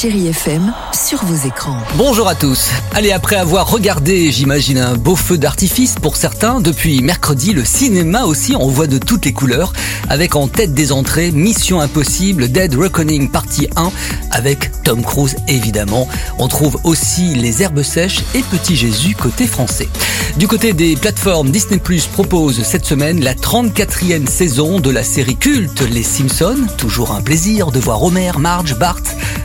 Chérie FM, sur vos écrans. Bonjour à tous. Allez, après avoir regardé, j'imagine, un beau feu d'artifice pour certains, depuis mercredi, le cinéma aussi en voit de toutes les couleurs, avec en tête des entrées Mission Impossible, Dead Reckoning partie 1, avec Tom Cruise évidemment. On trouve aussi Les Herbes Sèches et Petit Jésus côté français. Du côté des plateformes, Disney Plus propose cette semaine la 34e saison de la série culte Les Simpsons. Toujours un plaisir de voir Homer, Marge, Bart,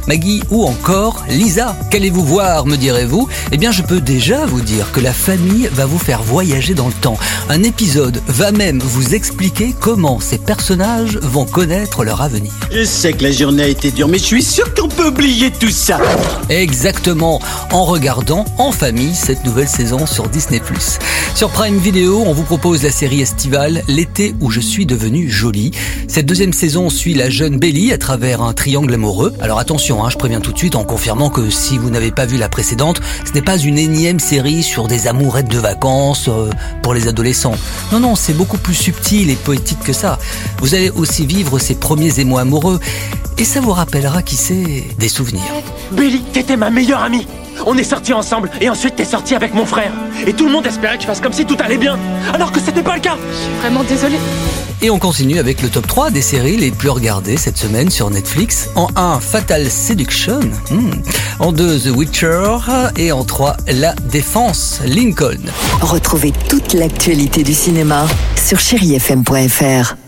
Maggie ou encore Lisa. Qu'allez-vous voir, me direz-vous? Eh bien, je peux déjà vous dire que la famille va vous faire voyager dans le temps. Un épisode va même vous expliquer comment ces personnages vont connaître leur avenir. Je sais que la journée a été dure, mais je suis sûr qu'on peut oublier tout ça. Exactement, en regardant en famille cette nouvelle saison sur Disney+. Sur Prime Video, on vous propose la série estivale L'été où je suis devenue jolie. Cette deuxième saison suit la jeune Belly à travers un triangle amoureux. Alors attention, hein, je préviens tout de suite en confirmant que si vous n'avez pas vu la précédente, ce n'est pas une énième série sur des amourettes de vacances euh, pour les adolescents. Non, non, c'est beaucoup plus subtil et poétique que ça. Vous allez aussi vivre ces premiers émois amoureux et ça vous rappellera qui c'est des souvenirs. Billy, t'étais ma meilleure amie. On est sortis ensemble et ensuite t'es sorti avec mon frère. Et tout le monde espérait que je fasse comme si tout allait bien, alors que c'était pas le cas. Vraiment désolée. Et on continue avec le top 3 des séries les plus regardées cette semaine sur Netflix. En 1, Fatal Seduction. Hmm. En 2, The Witcher. Et en 3, La Défense, Lincoln. Retrouvez toute l'actualité du cinéma sur chérifm.fr.